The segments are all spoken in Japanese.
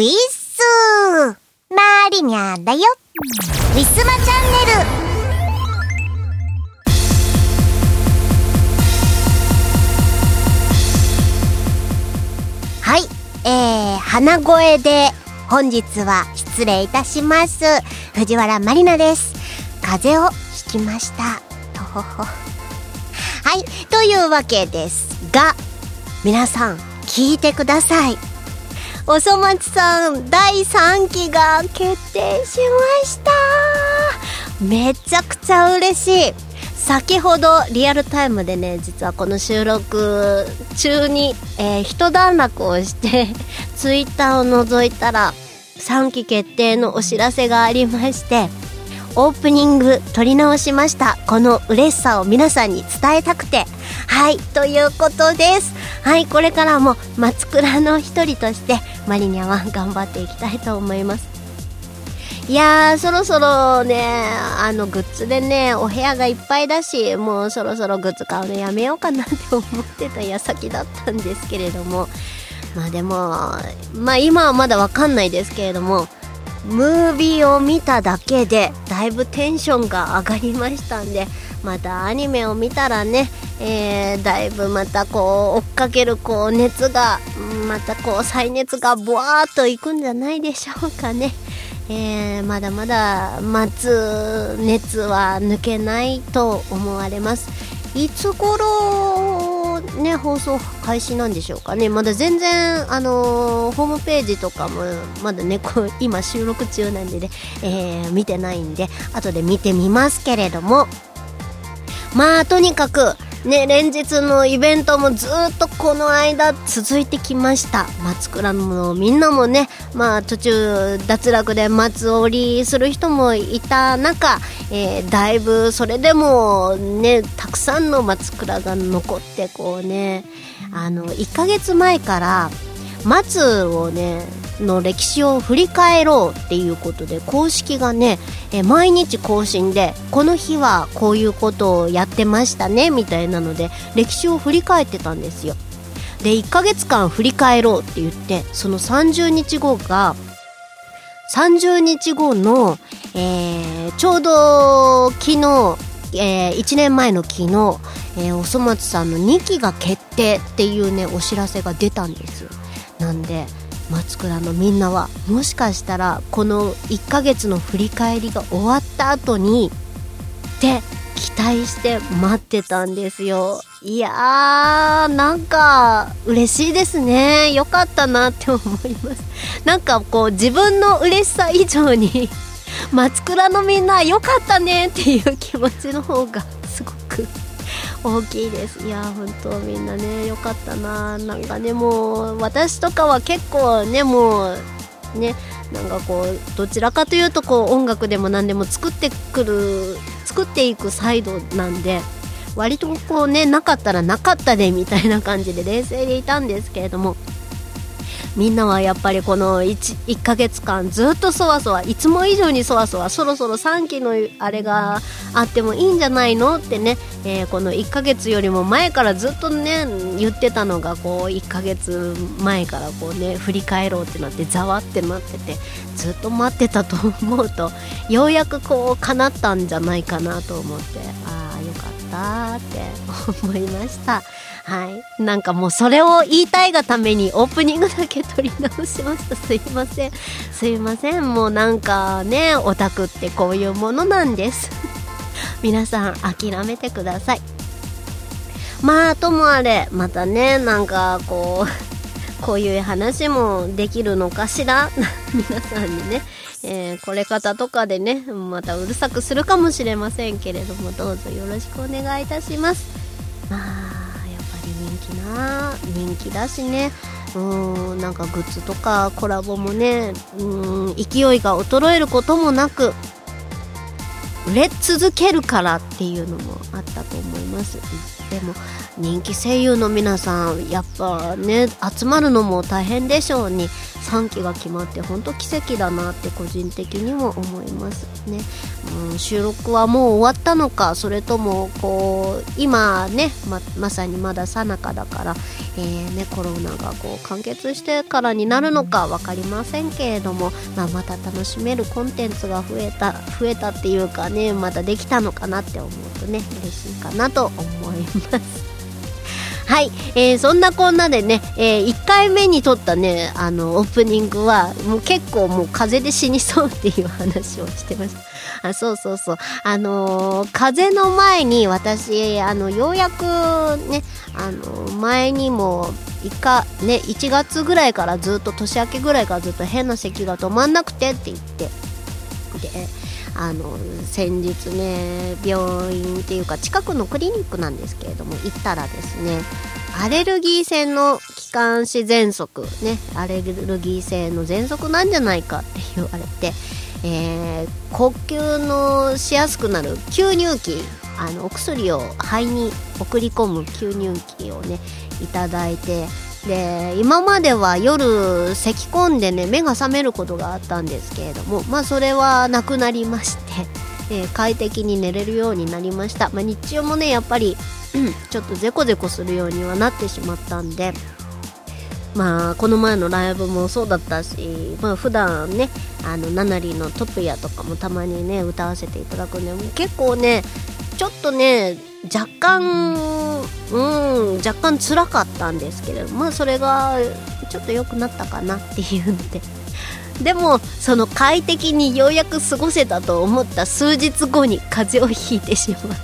ウィッスーマリニャだよウィスマチャンネルはい、えー、鼻声で本日は失礼いたします。藤原まりなです。風邪をひきました。とほほ。はい、というわけですが、皆さん聞いてください。おそ松さん第3期が決定しました。めちゃくちゃ嬉しい。先ほどリアルタイムでね実はこの収録中に、えー、一段落をしてツイッターを覗いたら3期決定のお知らせがありましてオープニング撮り直しました。この嬉しさを皆さんに伝えたくて。はいということです。はいこれからも松倉の一人としてマリニャは頑張っていきたいと思います。いやー、そろそろね、あの、グッズでね、お部屋がいっぱいだし、もうそろそろグッズ買うのやめようかなって思ってた矢先だったんですけれども、まあでも、まあ今はまだわかんないですけれども、ムービーを見ただけで、だいぶテンションが上がりましたんで、またアニメを見たらね、えー、だいぶまたこう、追っかけるこう、熱が、またこう、再熱がボワーっといくんじゃないでしょうかね。えー、まだまだ待つ熱は抜けないと思われますいつ頃ね放送開始なんでしょうかね。まだ全然あのー、ホームページとかもまだねこう今収録中なんでね、えー、見てないんで後で見てみますけれども。まあとにかくね、連日のイベントもずっとこの間続いてきました。松倉のみんなもね、まあ途中脱落で松折りする人もいた中、えー、だいぶそれでもね、たくさんの松倉が残ってこうね、あの、1ヶ月前から松をね、の歴史を振り返ろうっていうことで公式がね、え毎日更新でこの日はこういうことをやってましたねみたいなので歴史を振り返ってたんですよ。で1ヶ月間振り返ろうって言ってその30日後が30日後の、えー、ちょうど昨日、えー、1年前の昨日、えー、おそ松さんの2期が決定っていうねお知らせが出たんですよ。なんで松倉のみんなはもしかしたらこの1ヶ月の振り返りが終わった後にって期待して待ってたんですよ。いやーなんか嬉しいですね。よかったなって思います。なんかこう自分の嬉しさ以上に 松倉のみんなよかったねっていう気持ちの方がすごく大きいです。いや本当みんなねよかったな。なんかねもう私とかは結構ねもうねなんかこうどちらかというとこう音楽でも何でも作ってくる作っていくサイドなんで割とこうねなかったらなかったでみたいな感じで冷静でいたんですけれどもみんなはやっぱりこの 1, 1ヶ月間ずっとそわそわいつも以上にそわそわそろそろ3期のあれがあってもいいんじゃないのってね、えー、この1ヶ月よりも前からずっとね言ってたのがこう1ヶ月前からこうね振り返ろうってなってざわってなっててずっと待ってたと思うとようやくこう叶ったんじゃないかなと思ってああよかったって思いました。はい。なんかもうそれを言いたいがためにオープニングだけ撮り直しました。すいません。すいません。もうなんかね、オタクってこういうものなんです。皆さん諦めてください。まあ、ともあれ、またね、なんかこう、こういう話もできるのかしら？皆さんにね、えー、これ方とかでね、またうるさくするかもしれませんけれども、どうぞよろしくお願いいたします。まあな人気だしね。うんなんかグッズとかコラボもねうん勢いが衰えることもなく売れ続けるからっていうのもあったと思います。でも人気声優の皆さんやっぱね集まるのも大変でしょうに3期が決まって本当奇跡だなって個人的にも思いますね、うん、収録はもう終わったのかそれともこう今ねままさにまださなかだから、えーね、コロナがこう完結してからになるのか分かりませんけれども、まあ、また楽しめるコンテンツが増えた増えたっていうかねまたできたのかなって思うとね嬉しいかなと思います。はい、えー、そんなこんなでね、えー、1回目に撮ったねあのオープニングはもう結構もう風邪で死にそうっていう話をしてました。あそうそうそう。あのー、風の前に私あのようやくねあの前にも1かね1月ぐらいからずっと年明けぐらいからずっと変な咳が止まんなくてって言って。であの先日ね病院っていうか近くのクリニックなんですけれども行ったらですねアレルギー性の気管支喘息ねアレルギー性の喘息なんじゃないかって言われて、えー、呼吸のしやすくなる吸入器あのお薬を肺に送り込む吸入器をねいただいてで今までは夜咳き込んでね目が覚めることがあったんですけれどもまあそれはなくなりまして、えー、快適に寝れるようになりました、まあ、日中もねやっぱり、うん、ちょっとゼコゼコするようにはなってしまったんでまあこの前のライブもそうだったしまあ普段ねあのナナリのトップヤとかもたまにね歌わせていただくんで結構ねちょっとね若干うん若干辛かったんですけれどまあそれがちょっと良くなったかなっていうので。でもその快適にようやく過ごせたと思った数日後に風邪をひいてしまって。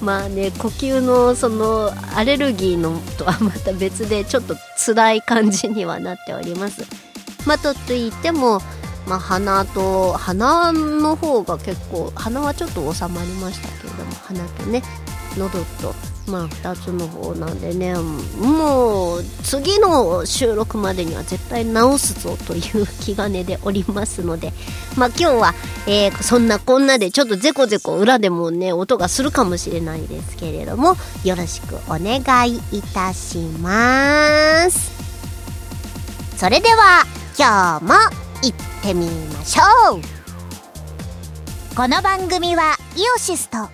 まあね呼吸のそのアレルギーのとはまた別でちょっと辛い感じにはなっております。まあといってもまあ、鼻と鼻の方が結構鼻はちょっと収まりましたけれども鼻とね喉とまあ2つの方なんでねもう次の収録までには絶対直すぞという気兼ねでおりますのでまあ今日は、えー、そんなこんなでちょっとゼコゼコ裏でもね音がするかもしれないですけれどもよろしくお願いいたします。それでは今日も行ってみましょう。この番組はイオシスとウ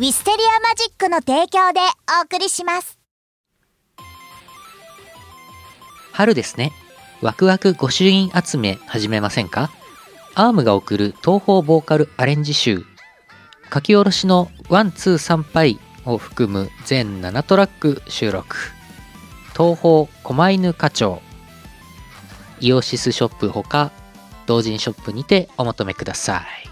ィステリアマジックの提供でお送りします。春ですね。ワクワク御朱印集め始めませんか？ ARM が贈る東方ボーカルアレンジ集。書き下ろしのワンツー参拝を含む全7トラック収録。東方狛犬課長。イオシスショップほか同人ショップにてお求めください。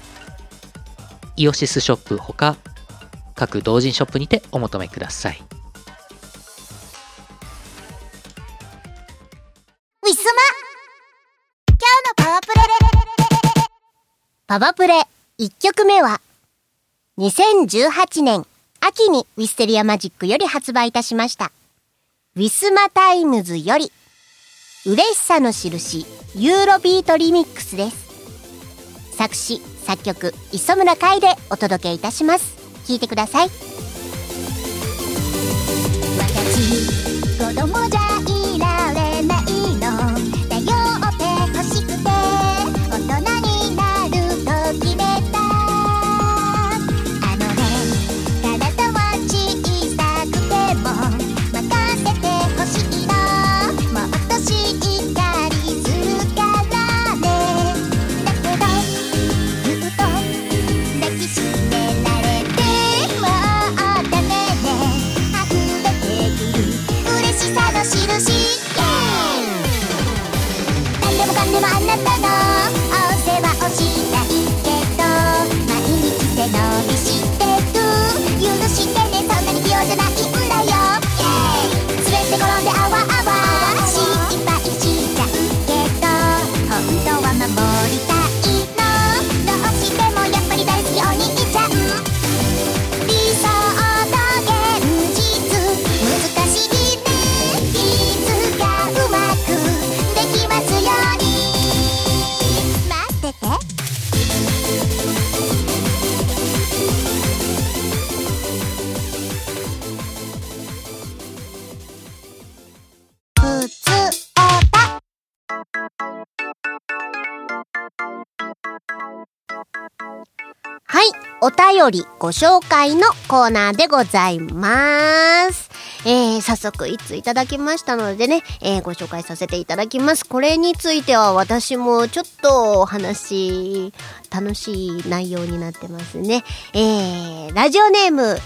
イオシスショップほか各同人ショップにてお求めください。ウィスマ今日のパワープレイ。パワープレイ1曲目は2018年秋にウィステリアマジックより発売いたしました。ウィスマタイムズより嬉しさの印ユーロビートリミックスです。作詞作曲磯村海でお届けいたします。聞いてください。私子供じゃお便りご紹介のコーナーでございます。えー、早速いついただきましたのでね、えー、ご紹介させていただきます。これについては私もちょっとお話、楽しい内容になってますね。えー、ラジオネーム、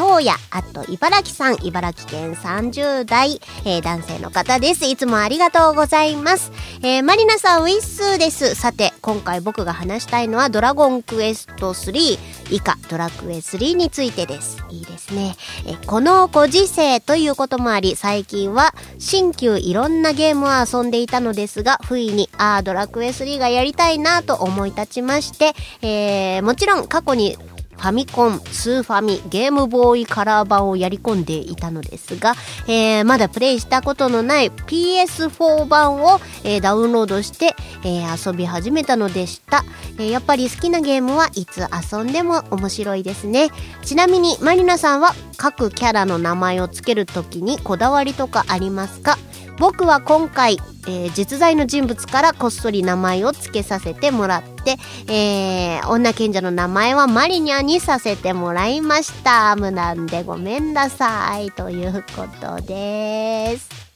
東野、あと、茨城さん、茨城県30代、えー男性の方です。いつもありがとうございます。えーマリナさん、ウィッスーです。さて、今回僕が話したいのは、ドラゴンクエスト3以下、ドラクエ3についてです。いいですね。えーこのご時世ということもあり、最近は、新旧いろんなゲームを遊んでいたのですが、不意に、あー、ドラクエ3がやりたいなと思い立ちまして、えーもちろん過去にファミコン、スーファミ、ゲームボーイカラー版をやり込んでいたのですが、えーまだプレイしたことのない PS4 版を、えーダウンロードして、えー遊び始めたのでした、えーやっぱり好きなゲームはいつ遊んでも面白いですね。ちなみにマリナさんは各キャラの名前をつけるときにこだわりとかありますか？僕は今回、えー実在の人物からこっそり名前を付けさせてもらって、えー女賢者の名前はマリニャにさせてもらいました。無難でごめんなさい。ということです。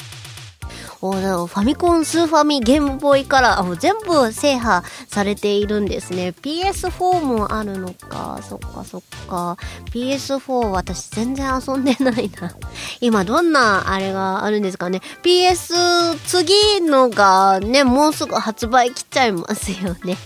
おでもファミコン、スーファミ、ゲームボーイカラー、もう全部制覇されているんですね。PS4 もあるのか。そっかそっか。PS4 私全然遊んでないな。今どんなあれがあるんですかね。PS 次のがね、もうすぐ発売来ちゃいますよね。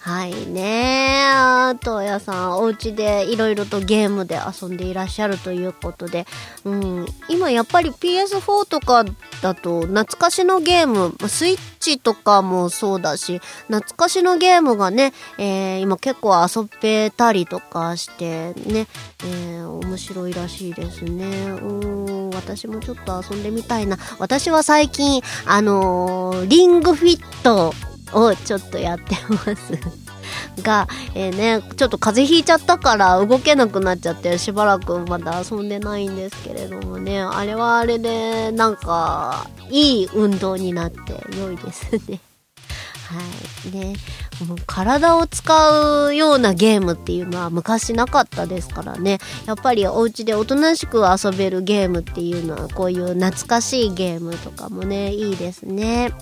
はいねあとやさんお家でいろいろとゲームで遊んでいらっしゃるということで、うん、今やっぱり PS4 とかだと懐かしのゲームスイッチとかもそうだし懐かしのゲームがね、えー今結構遊べたりとかしてね、えー面白いらしいですね。うん私もちょっと遊んでみたいな。私は最近あのーリングフィットをちょっとやってます。が、えーね、ちょっと風邪ひいちゃったから動けなくなっちゃってしばらくまだ遊んでないんですけれどもね、あれはあれでなんかいい運動になって良いですね。はい。ね、もう体を使うようなゲームっていうのは昔なかったですからね。やっぱりお家でおとなしく遊べるゲームっていうのはこういう懐かしいゲームとかもね、いいですね。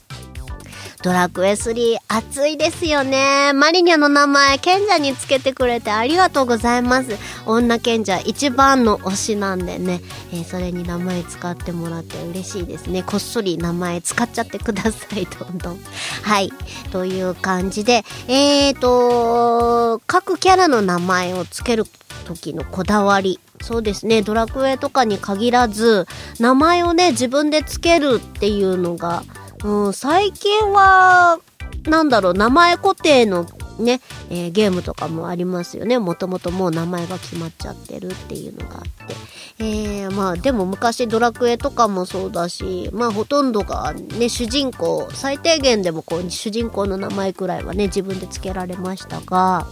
ドラクエ3熱いですよね。マリニャの名前、賢者につけてくれてありがとうございます。女賢者一番の推しなんでね、えーそれに名前使ってもらって嬉しいですね。こっそり名前使っちゃってください、どんどん。はい。という感じで、えーと、各キャラの名前をつける時のこだわり。そうですね、ドラクエとかに限らず、名前をね、自分でつけるっていうのが、うん、最近は、なんだろう、名前固定のね、えーゲームとかもありますよね。もともともう名前が決まっちゃってるっていうのがあって。えー、まあでも昔ドラクエとかもそうだし、まあほとんどがね、主人公、最低限でもこう主人公の名前くらいはね、自分で付けられましたが、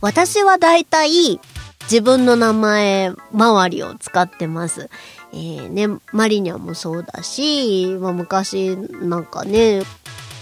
私は大体自分の名前周りを使ってます。えー、ね、マリニャもそうだし、まあ、昔なんかね、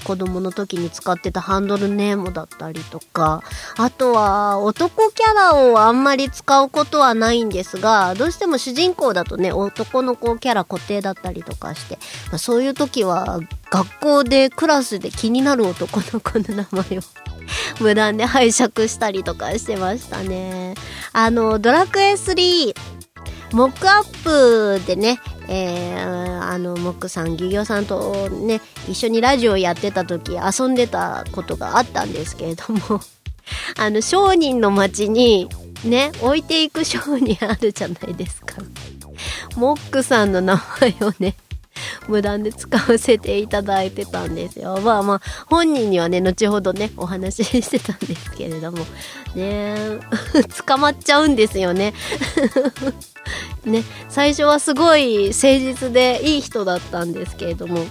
子供の時に使ってたハンドルネームだったりとか、あとは男キャラをあんまり使うことはないんですが、どうしても主人公だとね、男の子キャラ固定だったりとかして、まあ、そういう時は学校でクラスで気になる男の子の名前を 無断で拝借したりとかしてましたね。あの、ドラクエ3、モックアップでね、えー、あのモックさんギギョさんとね一緒にラジオやってた時遊んでたことがあったんですけれども あの商人の町にね置いていく商人あるじゃないですか。モックさんの名前をね 無断で使わせていただいてたんですよ。まあまあ、本人にはね、後ほどね、お話し してたんですけれども、ね 捕まっちゃうんですよね。ね、最初はすごい誠実でいい人だったんですけれども、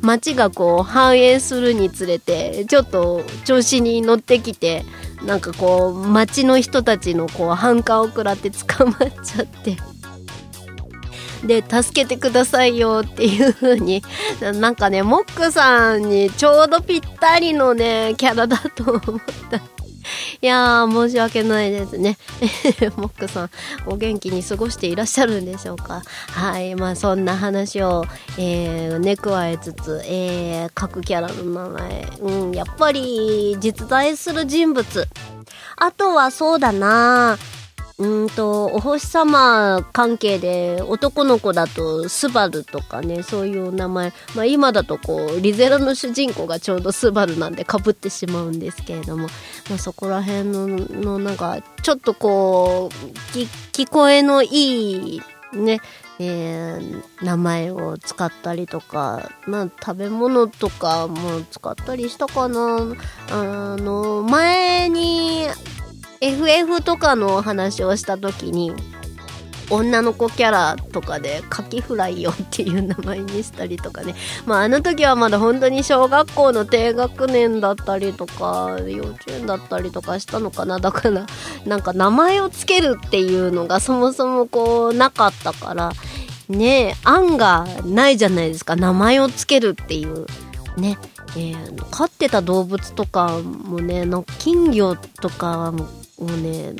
街がこう繁栄するにつれて、ちょっと調子に乗ってきて、なんかこう、街の人たちのこう反感を食らって捕まっちゃって、で助けてくださいよっていう風になんかねモックさんにちょうどぴったりのねキャラだと思った。いやー申し訳ないですね。モックさんお元気に過ごしていらっしゃるんでしょうか。はいまあそんな話を、えー、ね加えつつ、えー、各キャラの名前。うんやっぱり実在する人物。あとはそうだなうんとお星様関係で男の子だとスバルとかねそういう名前、まあ、今だとこうリゼロの主人公がちょうどスバルなんでかぶってしまうんですけれども、まあ、そこら辺ののなんかちょっとこう聞こえのいいねえー、名前を使ったりとか、まあ、食べ物とかも使ったりしたかな。あの、前に FF とかの話をした時に女の子キャラとかでカキフライよっていう名前にしたりとかね。まああの時はまだ本当に小学校の低学年だったりとか幼稚園だったりとかしたのかな。だからなんか名前をつけるっていうのがそもそもこうなかったから。ね案がないじゃないですか。名前をつけるっていう。ね。えー、飼ってた動物とかもねなんか金魚とかももうね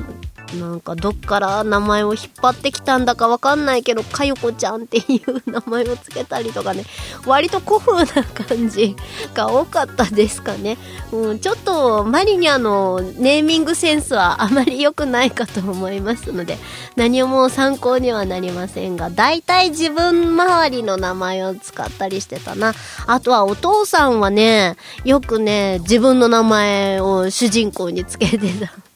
なんかどっから名前を引っ張ってきたんだかわかんないけどかよこちゃんっていう名前をつけたりとかね割と古風な感じ が多かったですかね、うん、ちょっとマリニャのネーミングセンスはあまり良くないかと思いますので何も参考にはなりませんが大体自分周りの名前を使ったりしてたな。あとはお父さんはねよくね自分の名前を主人公につけてた。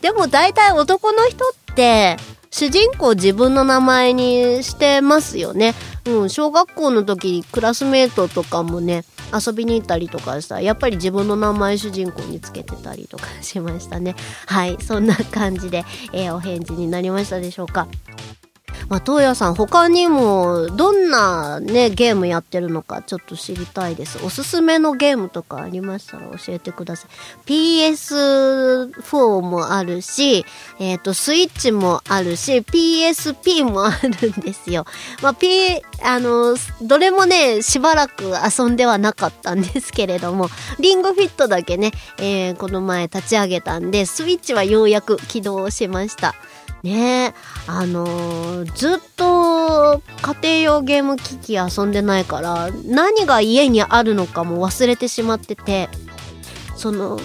でも大体男の人って、主人公自分の名前にしてますよね。うん、小学校の時にクラスメートとかもね、遊びに行ったりとかしたら、やっぱり自分の名前主人公につけてたりとかしましたね。はい、そんな感じで、えー、お返事になりましたでしょうか。まあ、東野さん、他にも、どんなね、ゲームやってるのか、ちょっと知りたいです。おすすめのゲームとかありましたら教えてください。PS4 もあるし、えっ、ー、と、スイッチもあるし、PSP もあるんですよ。まあ、P、あの、どれもね、しばらく遊んではなかったんですけれども、リングフィットだけね、えー、この前立ち上げたんで、スイッチはようやく起動しました。ね。あのー、ずっと家庭用ゲーム機器遊んでないから何が家にあるのかも忘れてしまっててその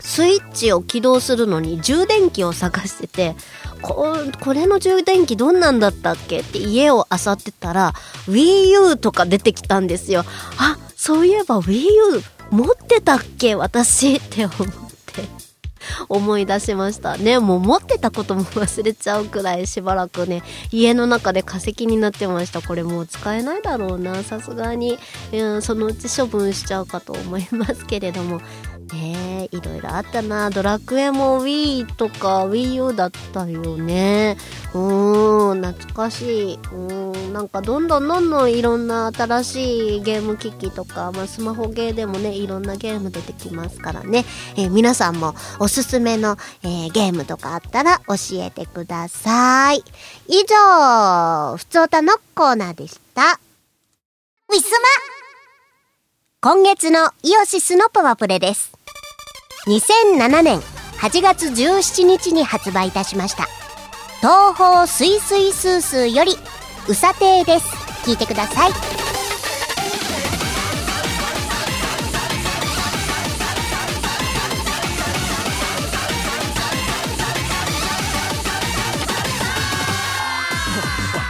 スイッチを起動するのに充電器を探しててここれの充電器どんなんだったっけ？って家を漁ってたら WiiU とか出てきたんですよ。あそういえば WiiU 持ってたっけ？私って思って 思い出しました。ねもう持ってたことも忘れちゃうくらいしばらくね家の中で化石になってました。これもう使えないだろうなさすがに、うん、そのうち処分しちゃうかと思いますけれども。ねえいろいろあったな。ドラクエも Wii とか WiiU だったよね。うーん懐かしい。うーんなんかどんどんどんどんいろんな新しいゲーム機器とか、まあ、スマホゲーでもねいろんなゲーム出てきますからね、えー、皆さんもおすすめの、えー、ゲームとかあったら教えてください。以上ふつおたのコーナーでした。ウィスマ今月のイオシスのパワプレです。2007年8月17日に発売いたしました。東方すいすいスースーよりうさてーです。聞いてください。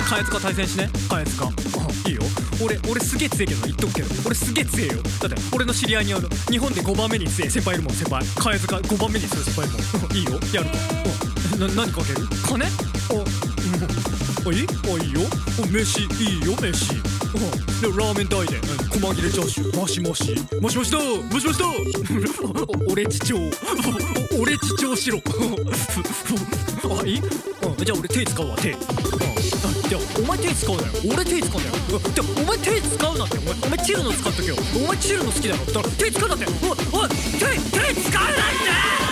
帰っ塚対戦しね。貝塚あいよ。俺俺すげえ強えけど言っとくけど。俺すげえ強えよ。だって俺の知り合いにあの日本で5番目に強え先輩いるもん先輩貝塚5番目に強い先輩いるもんいいよ。やるかな何かける？金？おおい？いおいいよ。お飯。いいよ飯。おでラーメン代でうん細切れチャーシューマシマシ。マシマシだマシマシだ 俺父長 俺父長しろあいうんじゃあ俺手使うわ手。うんじゃあお前手使うなよ。俺手使うんだよ。うんじゃあお前手使うなって。お前お前チルの使っとけよ。お前チルの好きだろ。だから手使うなって。おいおい手手使うなって！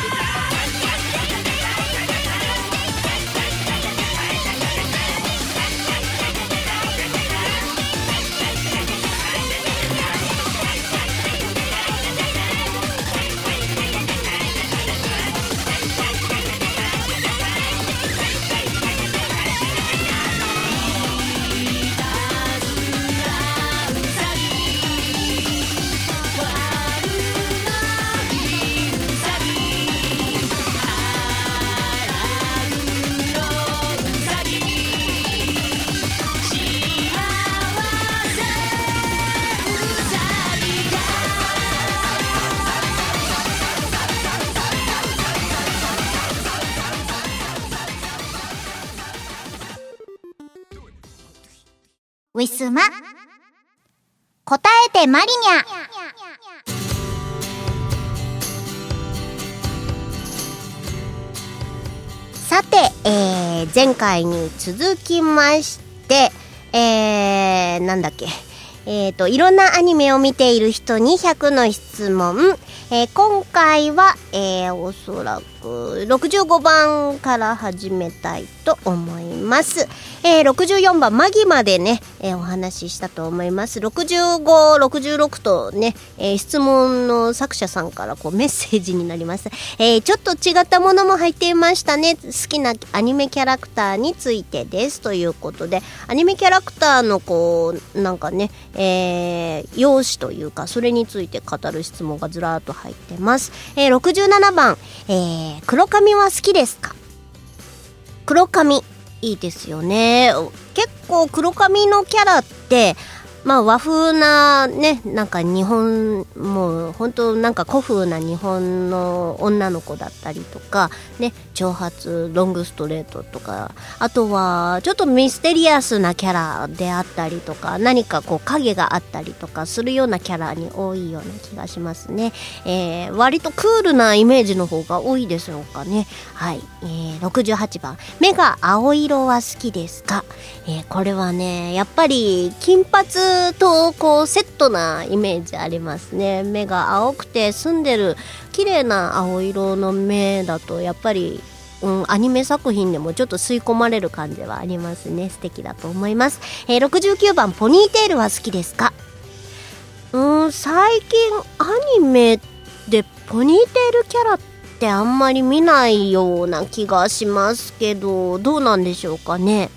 ウィスマ答えてマリニャ。さて、えー、前回に続きまして、えー、なんだっけ、えーと、いろんなアニメを見ている人に100の質問。えー今回は、えー、おそらく65番から始めたいと思います。えー、64番マギまでね、えーお話ししたと思います。65、66とね、えー質問の作者さんからこうメッセージになります。えーちょっと違ったものも入っていましたね。好きなアニメキャラクターについてです。ということで、アニメキャラクターのこう、なんかね、えー、容姿というか、それについて語る質問がずらーっと入ってます。えー67番、えー黒髪は好きですか？黒髪。いいですよね。結構黒髪のキャラってまあ和風なねなんか日本もう本当なんか古風な日本の女の子だったりとかね長髪ロングストレートとかあとはちょっとミステリアスなキャラであったりとか何かこう影があったりとかするようなキャラに多いような気がしますね、えー割とクールなイメージの方が多いでしょうかね。はい、えー68番。目が青色は好きですか、えーこれはねやっぱり金髪とこうセットなイメージありますね。目が青くて澄んでる綺麗な青色の目だとやっぱりうん、アニメ作品でもちょっと吸い込まれる感じはありますね。素敵だと思います、えー69番ポニーテールは好きですか？うーん最近アニメでポニーテールキャラってあんまり見ないような気がしますけどどうなんでしょうかね？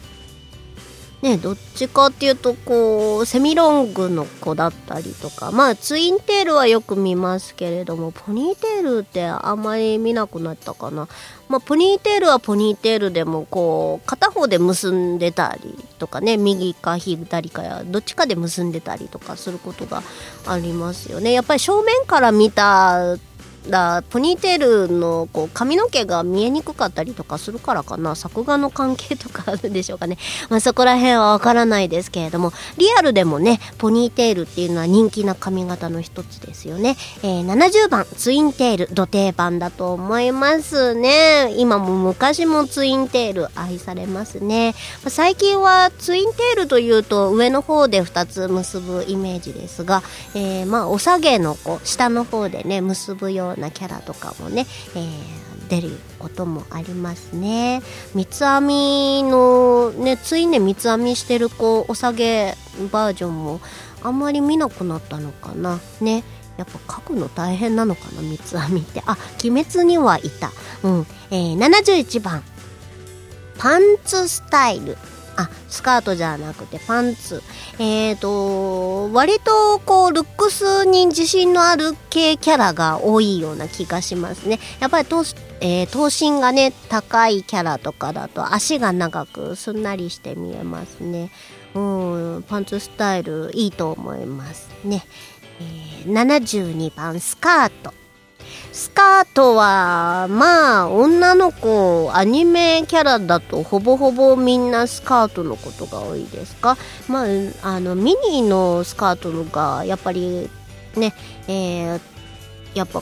ねどっちかっていうとこうセミロングの子だったりとかまあツインテールはよく見ますけれどもポニーテールってあんまり見なくなったかな。まあポニーテールはポニーテールでもこう片方で結んでたりとかね右か左かやどっちかで結んでたりとかすることがありますよね。やっぱり正面から見ただポニーテールのこう髪の毛が見えにくかったりとかするからかな。作画の関係とかあるんでしょうかね、まあ、そこら辺はわからないですけれども。リアルでもねポニーテールっていうのは人気な髪型の一つですよね、えー70番ツインテール土定番だと思いますね。今も昔もツインテール愛されますね。まあ最近はツインテールというと上の方で2つ結ぶイメージですが、えーまあお下げのこう下の方でね結ぶようなキャラとかもね、えー出ることもありますね。三つ編みのねついね三つ編みしてるこうお下げバージョンもあんまり見なくなったのかな。ね。やっぱ書くの大変なのかな三つ編みって。あ鬼滅にはいた。うん、えー71番。パンツスタイル。あスカートじゃなくてパンツ。えーと割とこうルックスに自信のある系キャラが多いような気がしますね。やっぱり頭,、えー、頭身がね高いキャラとかだと足が長くすんなりして見えますね。うんパンツスタイルいいと思いますね、えー、72番スカート。スカートはまあ女の子アニメキャラだとほぼほぼみんなスカートのことが多いですか？まああのミニのスカートのがやっぱりねえー、やっぱ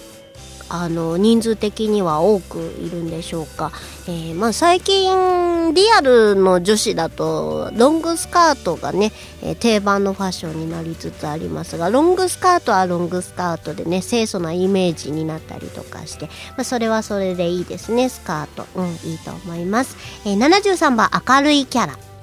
あの人数的には多くいるんでしょうか、えー、まあ、最近リアルの女子だとロングスカートがね、え、定番のファッションになりつつありますがロングスカートはロングスカートでね清楚なイメージになったりとかして、まあ、それはそれでいいですねスカート。うんいいと思います、えー、73番明るいキャラ。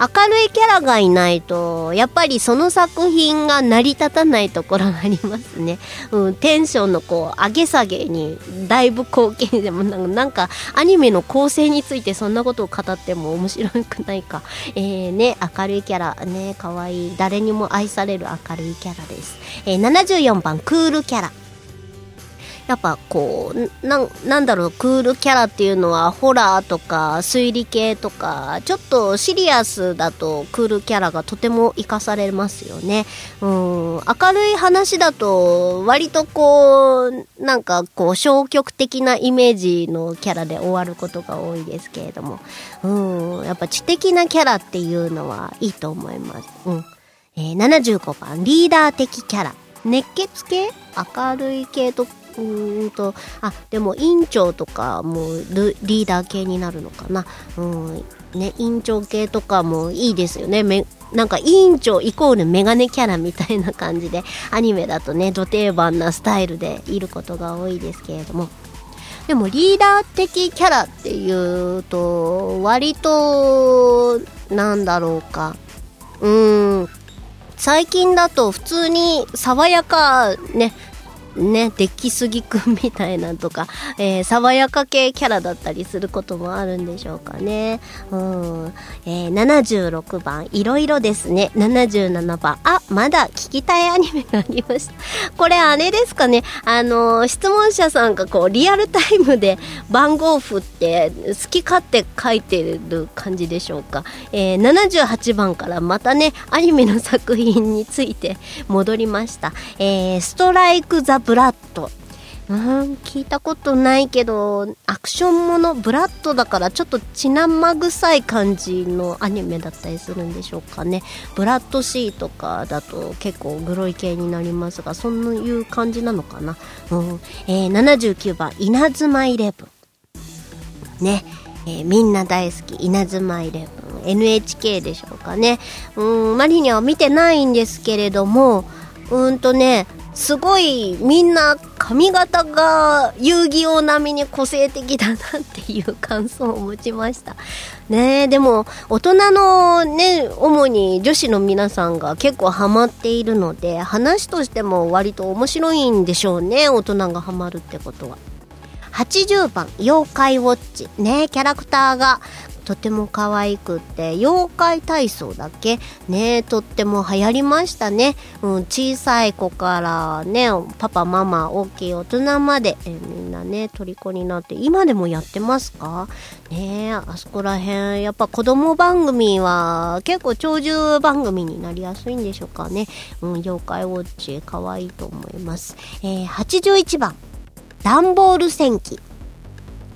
明るいキャラがいないとやっぱりその作品が成り立たないところがありますね、うん、テンションのこう上げ下げにだいぶ貢献でもなんかアニメの構成についてそんなことを語っても面白くないか。えーね明るいキャラね可愛い誰にも愛される明るいキャラです、えー、74番クールキャラ。やっぱこうななんだろうクールキャラっていうのはホラーとか推理系とかちょっとシリアスだとクールキャラがとても活かされますよね。うん明るい話だと割とこうなんかこう消極的なイメージのキャラで終わることが多いですけれども。うんやっぱ知的なキャラっていうのはいいと思います。うん。えー、75番リーダー的キャラ。熱血系？明るい系とうんとあでも院長とかもリーダー系になるのかな。うんね院長系とかもいいですよね。めなんか委員長イコールメガネキャラみたいな感じでアニメだとね土定番なスタイルでいることが多いですけれども。でもリーダー的キャラっていうと割となんだろうか。うん最近だと普通に爽やかねね、出来すぎくんみたいなとか、えー、爽やか系キャラだったりすることもあるんでしょうかね。うん。えー、76番、いろいろですね。77番、あ、まだ聞きたいアニメがありました。これあれですかね、あのー、質問者さんがこう、リアルタイムで番号振って好き勝手書いてる感じでしょうか。えー、78番からまたね、アニメの作品について戻りました。えー、ストライク・ザ・ブラッド。うん、聞いたことないけど、アクションもの、ブラッドだからちょっと血生臭い感じのアニメだったりするんでしょうかね。ブラッドシーとかだと結構グロい系になりますが、そういう感じなのかな。うん。えー、79番、稲妻イレブン。ね。えー、みんな大好き、稲妻イレブン。NHK でしょうかね。うん、マリニャは見てないんですけれども、うんとね、すごいみんな髪型が遊戯王並みに個性的だなっていう感想を持ちました。ねでも大人のね、主に女子の皆さんが結構ハマっているので、話としても割と面白いんでしょうね、大人がハマるってことは。80番、妖怪ウォッチ。ねキャラクターがとても可愛くって妖怪体操だけ？ねとっても流行りましたね、うん、小さい子からねパパママ大きい大人までえみんなね虜になって今でもやってますか？ねあそこら辺やっぱ子供番組は結構長寿番組になりやすいんでしょうかね、うん、妖怪ウォッチ可愛いと思います、えー、81番。段ボール戦記。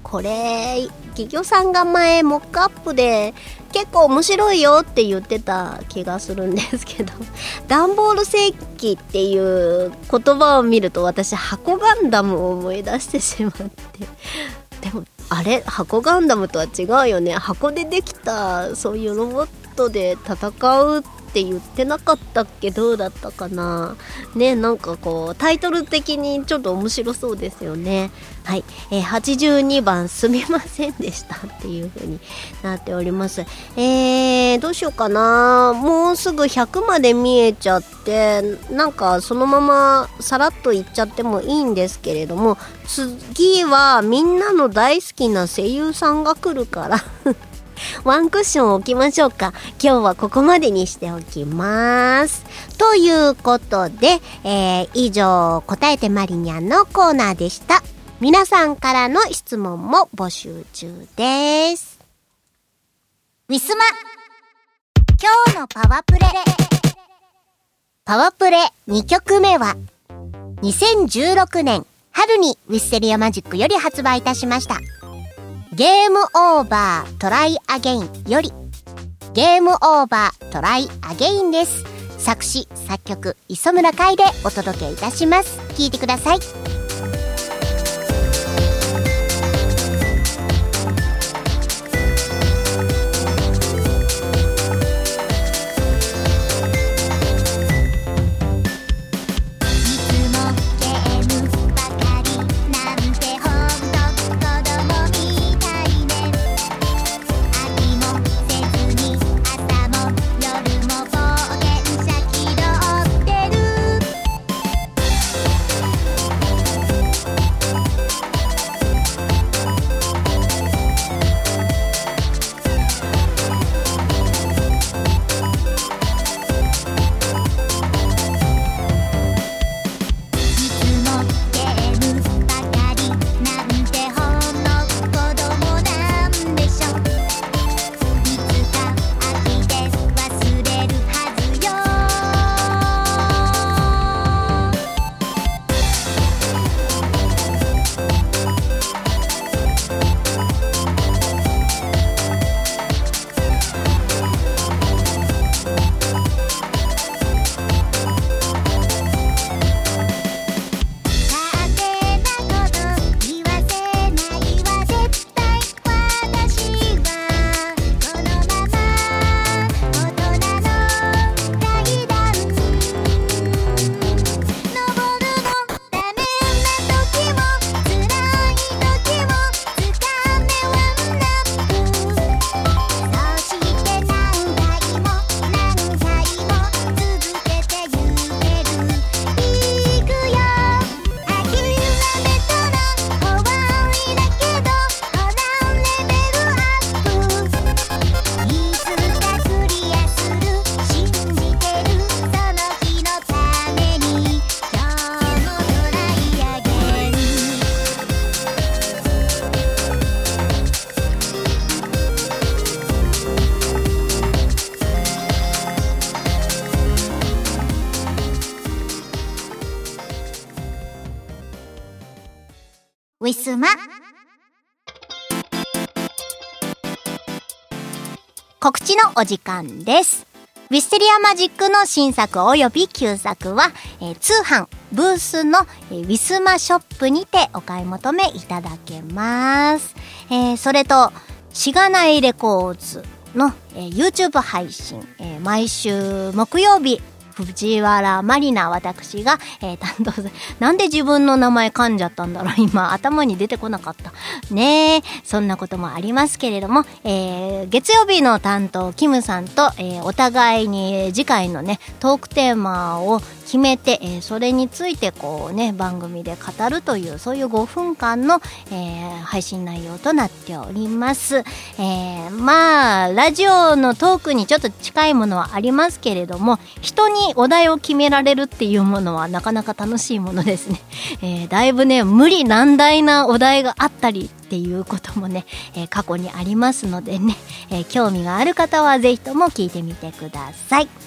これ企業さんが前モックアップで結構面白いよって言ってた気がするんですけど 段ボール世紀っていう言葉を見ると私箱ガンダムを思い出してしまって。でもあれ箱ガンダムとは違うよね。箱でできたそういうロボットで戦うっって言ってなかったっけ？どうだったかな？ねなんかこうタイトル的にちょっと面白そうですよね。はい、えー、82番すみませんでしたっていう風になっております。えー、どうしようかな？もうすぐ100まで見えちゃってなんかそのままさらっといっちゃってもいいんですけれども次はみんなの大好きな声優さんが来るから。ワンクッション置きましょうか。今日はここまでにしておきます。ということで、えー、以上、答えてマリニャンのコーナーでした。皆さんからの質問も募集中です。ウィスマ今日のパワープレパワープレ2曲目は、2016年春にウィッセリアマジックより発売いたしました。ゲームオーバートライアゲインより、ゲームオーバートライアゲインです。作詞、作曲、磯村海でお届けいたします。聴いてください。お時間です。ウィステリアマジックの新作及び旧作は、えー通販、ブースの、えーウィスマショップにてお買い求めいただけます。えーそれと、しがないレコーズの、えー YouTube 配信、えー毎週木曜日、藤原まりな私が、えー担当。なんで自分の名前噛んじゃったんだろう今、頭に出てこなかった。ねえ、そんなこともありますけれども、えー月曜日の担当、キムさんと、えーお互いにえ次回のね、トークテーマを決めて、えーそれについてこうね、番組で語るという、そういう5分間の、えー配信内容となっております。えーまあ、ラジオのトークにちょっと近いものはありますけれども、人にお題を決められるっていうものはなかなか楽しいものですね。えだいぶね、無理難題なお題があったりっていうこともね、え過去にありますのでね、え興味がある方はぜひとも聞いてみてください。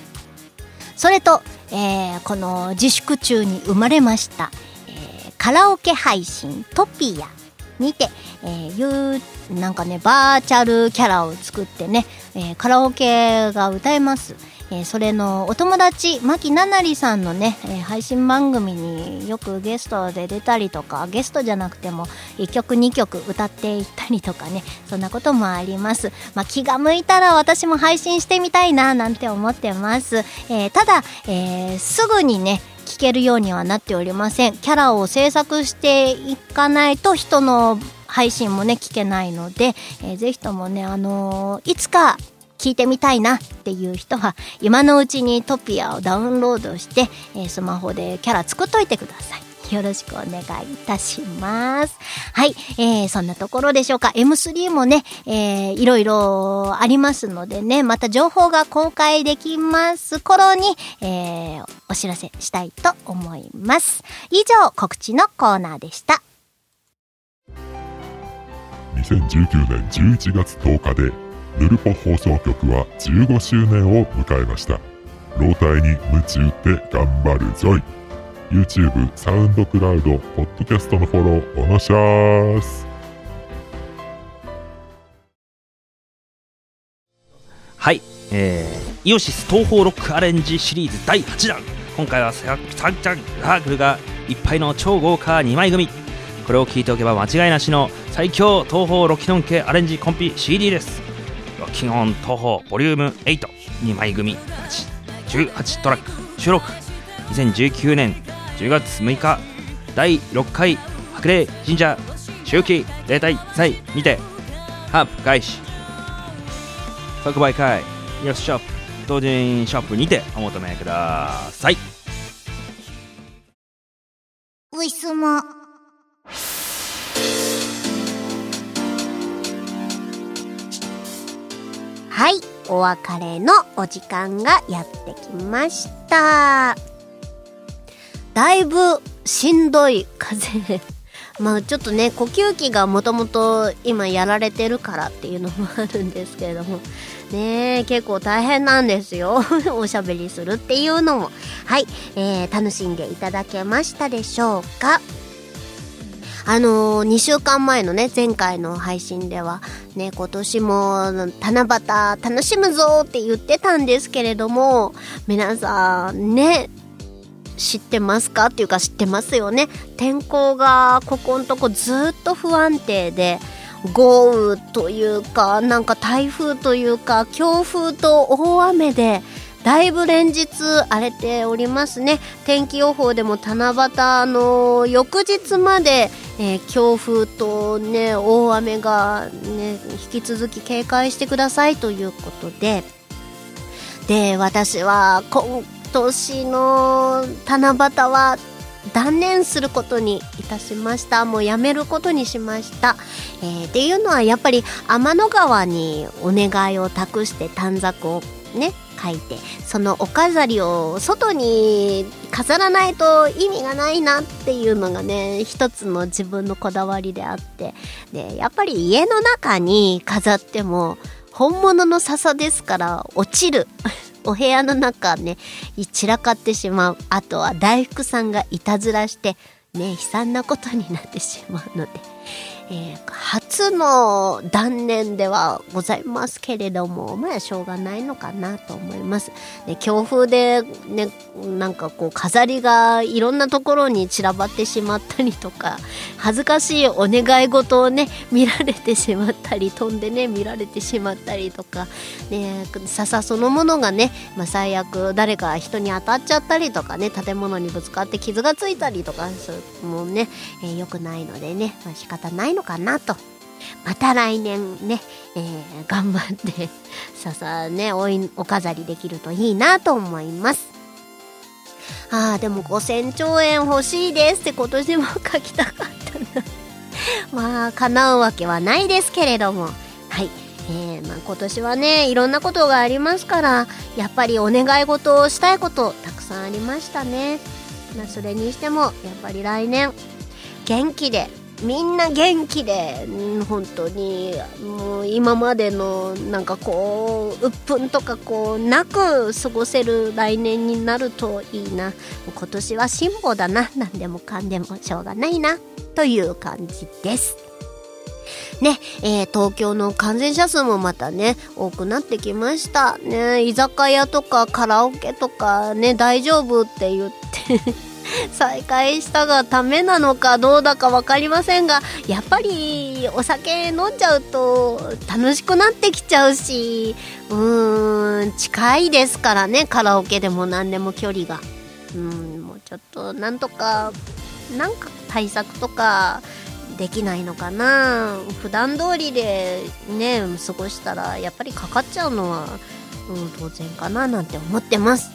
それと、えーこの自粛中に生まれました、えーカラオケ配信トピア。にて、えー、ゆなんかね、バーチャルキャラを作ってね、えーカラオケが歌えます。えーそれのお友達、牧ななりさんのね、えー配信番組によくゲストで出たりとか、ゲストじゃなくても1曲2曲歌っていったりとかね、そんなこともあります。まあ、気が向いたら私も配信してみたいななんて思ってます。えーただ、えーすぐにね、聞けるようにはなっておりません。キャラを制作していかないと人の配信もね、聞けないので、えーぜひともね、あのーいつか聞いてみたいなっていう人は、今のうちにトピアをダウンロードして、えースマホでキャラ作っといてください。よろしくお願いいたします。はい、えー、そんなところでしょうか。M3 もね、えー、いろいろありますのでね、また情報が公開できます頃に、えー、お知らせしたいと思います。以上、告知のコーナーでした。2019年11月10日でヌルポ放送局は15周年を迎えました老体に夢中って頑張るぞい YouTube、サウンドクラウド、ポッドキャストのフォローおのしゃーす。はい、えー、イオシス東方ロックアレンジシリーズ第8弾。今回はサンチャンラークルがいっぱいの超豪華2枚組。これを聞いておけば間違いなしの最強東方ロキノン系アレンジコンピ CD です。ロキンオン東方ボリューム82枚組18トラック収録。2019年10月6日第6回白麗神社周期例大祭にてハープ開始。即売会イオシスショップ同人ショップにてお求めください。ウイスモはい、お別れのお時間がやってきました。だいぶしんどい風邪。まあちょっとね、呼吸器がもともと今やられてるからっていうのもあるんですけれども、ねえ、結構大変なんですよ。おしゃべりするっていうのも。はい、えー、楽しんでいただけましたでしょうかあのー、2週間前のね、前回の配信では、ね、今年も七夕楽しむぞって言ってたんですけれども、皆さんね、知ってますか？っていうか知ってますよね。天候がここのとこずっと不安定で、豪雨というか、なんか台風というか、強風と大雨で、だいぶ連日荒れておりますね。天気予報でも七夕の翌日まで、えー強風とね、大雨がね、引き続き警戒してくださいということで、で、私は今年の七夕は断念することにいたしました。もうやめることにしました。えーっていうのはやっぱり天の川にお願いを託して短冊をね、書いて、そのお飾りを外に飾らないと意味がないなっていうのがね、一つの自分のこだわりであって、で、やっぱり家の中に飾っても本物の笹ですから落ちる。お部屋の中ね、散らかってしまう。あとは大福さんがいたずらして、ね、悲惨なことになってしまうので、えー初の断念ではございますけれども、まあしょうがないのかなと思います。ね、強風でね、なんかこう飾りがいろんなところに散らばってしまったりとか、恥ずかしいお願い事をね、見られてしまったり、飛んでね、見られてしまったりとか、ね、笹そのものがね、まあ最悪誰か人に当たっちゃったりとかね、建物にぶつかって傷がついたりとか、そうもうね、えー良くないのでね、まあ仕方ないのかなと。また来年ね、えー頑張って、笹ね、おい、お飾りできるといいなと思います。ああ、でも5000兆円欲しいですって今年も書きたかったな。まあ、叶うわけはないですけれども。はい。えーまあ、今年はね、いろんなことがありますから、やっぱりお願い事をしたいこと、たくさんありましたね。まあ、それにしても、やっぱり来年、元気で、みんな元気で、本当に、もう今までの、なんかこう、鬱憤とかこう、なく過ごせる来年になるといいな。もう今年は辛抱だな。なんでもかんでもしょうがないな。という感じです。ね、えー東京の感染者数もまたね、多くなってきました。ね、居酒屋とかカラオケとかね、大丈夫って言って、再開したがためなのかどうだかわかりませんが、やっぱりお酒飲んじゃうと楽しくなってきちゃうし、うーん、近いですからね、カラオケでも何でも距離が。うん、もうちょっとなんとか、なんか対策とか、できないのかな普段通りでね過ごしたらやっぱりかかっちゃうのは、うん、当然かななんて思ってます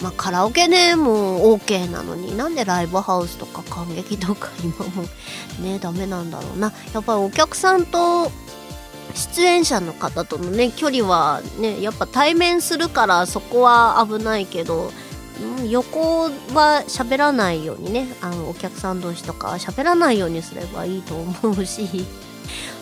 まあ、カラオケでも OK なのになんでライブハウスとか感激とか今もねダメなんだろうな。やっぱりお客さんと出演者の方とのね距離はねやっぱ対面するからそこは危ないけど横は喋らないようにねあのお客さん同士とか喋らないようにすればいいと思うし。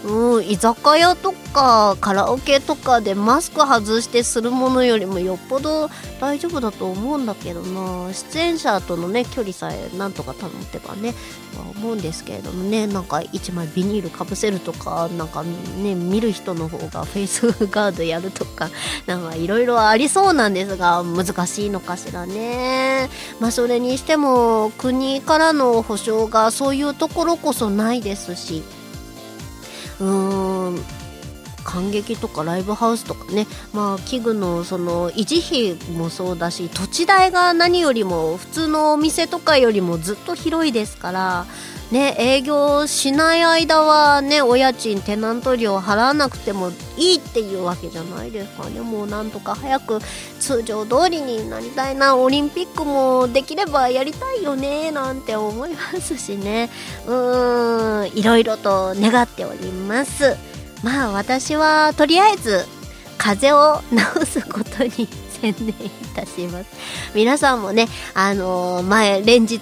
うん、居酒屋とかカラオケとかでマスク外してするものよりもよっぽど大丈夫だと思うんだけどな。出演者とのね距離さえなんとか保てばねは思うんですけれどもね。なんか一枚ビニールかぶせるとかなんかね見る人の方がフェイスガードやるとか なんかいろいろありそうなんですが難しいのかしらね。まあそれにしても国からの保証がそういうところこそないですしうーん。感激とかライブハウスとかね。まあ器具のその維持費もそうだし土地代が何よりも普通のお店とかよりもずっと広いですからね営業しない間はねお家賃テナント料払わなくてもいいっていうわけじゃないですかね。もうなんとか早く通常通りになりたいな。オリンピックもできればやりたいよね。なんて思いますしね。うーん。いろいろと願っております。まあ私はとりあえず風邪を治すことに専念いたします。皆さんもねあのー前連日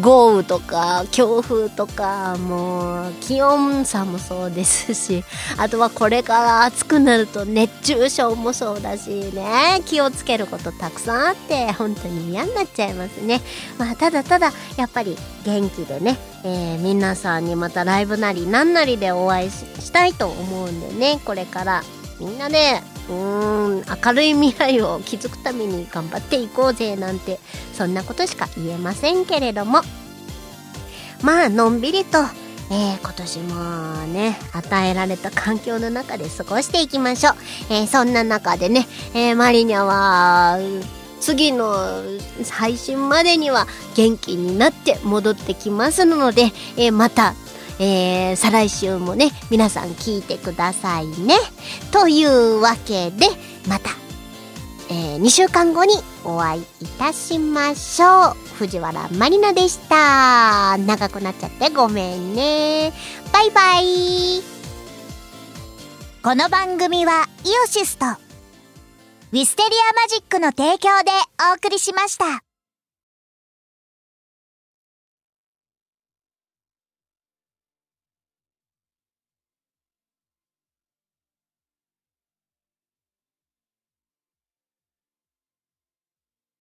豪雨とか強風とかもう気温差もそうですしあとはこれから暑くなると熱中症もそうだしね気をつけることたくさんあって本当に嫌になっちゃいますね。まあただただやっぱり元気でね、えー皆さんにまたライブなりなんなりでお会いししたいと思うんでねこれからみんなでうん明るい未来を築くために頑張っていこうぜなんてそんなことしか言えませんけれども。まあのんびりと、えー今年もね与えられた環境の中で過ごしていきましょう、えーそんな中でね、えーマリニャは次の配信までには元気になって戻ってきますので、えーまたえー再来週もね皆さん聞いてくださいね。というわけでまた、えー2週間後にお会いいたしましょう。藤原まりなでした。長くなっちゃってごめんね。バイバイ。この番組はイオシスとウィステリアマジックの提供でお送りしました。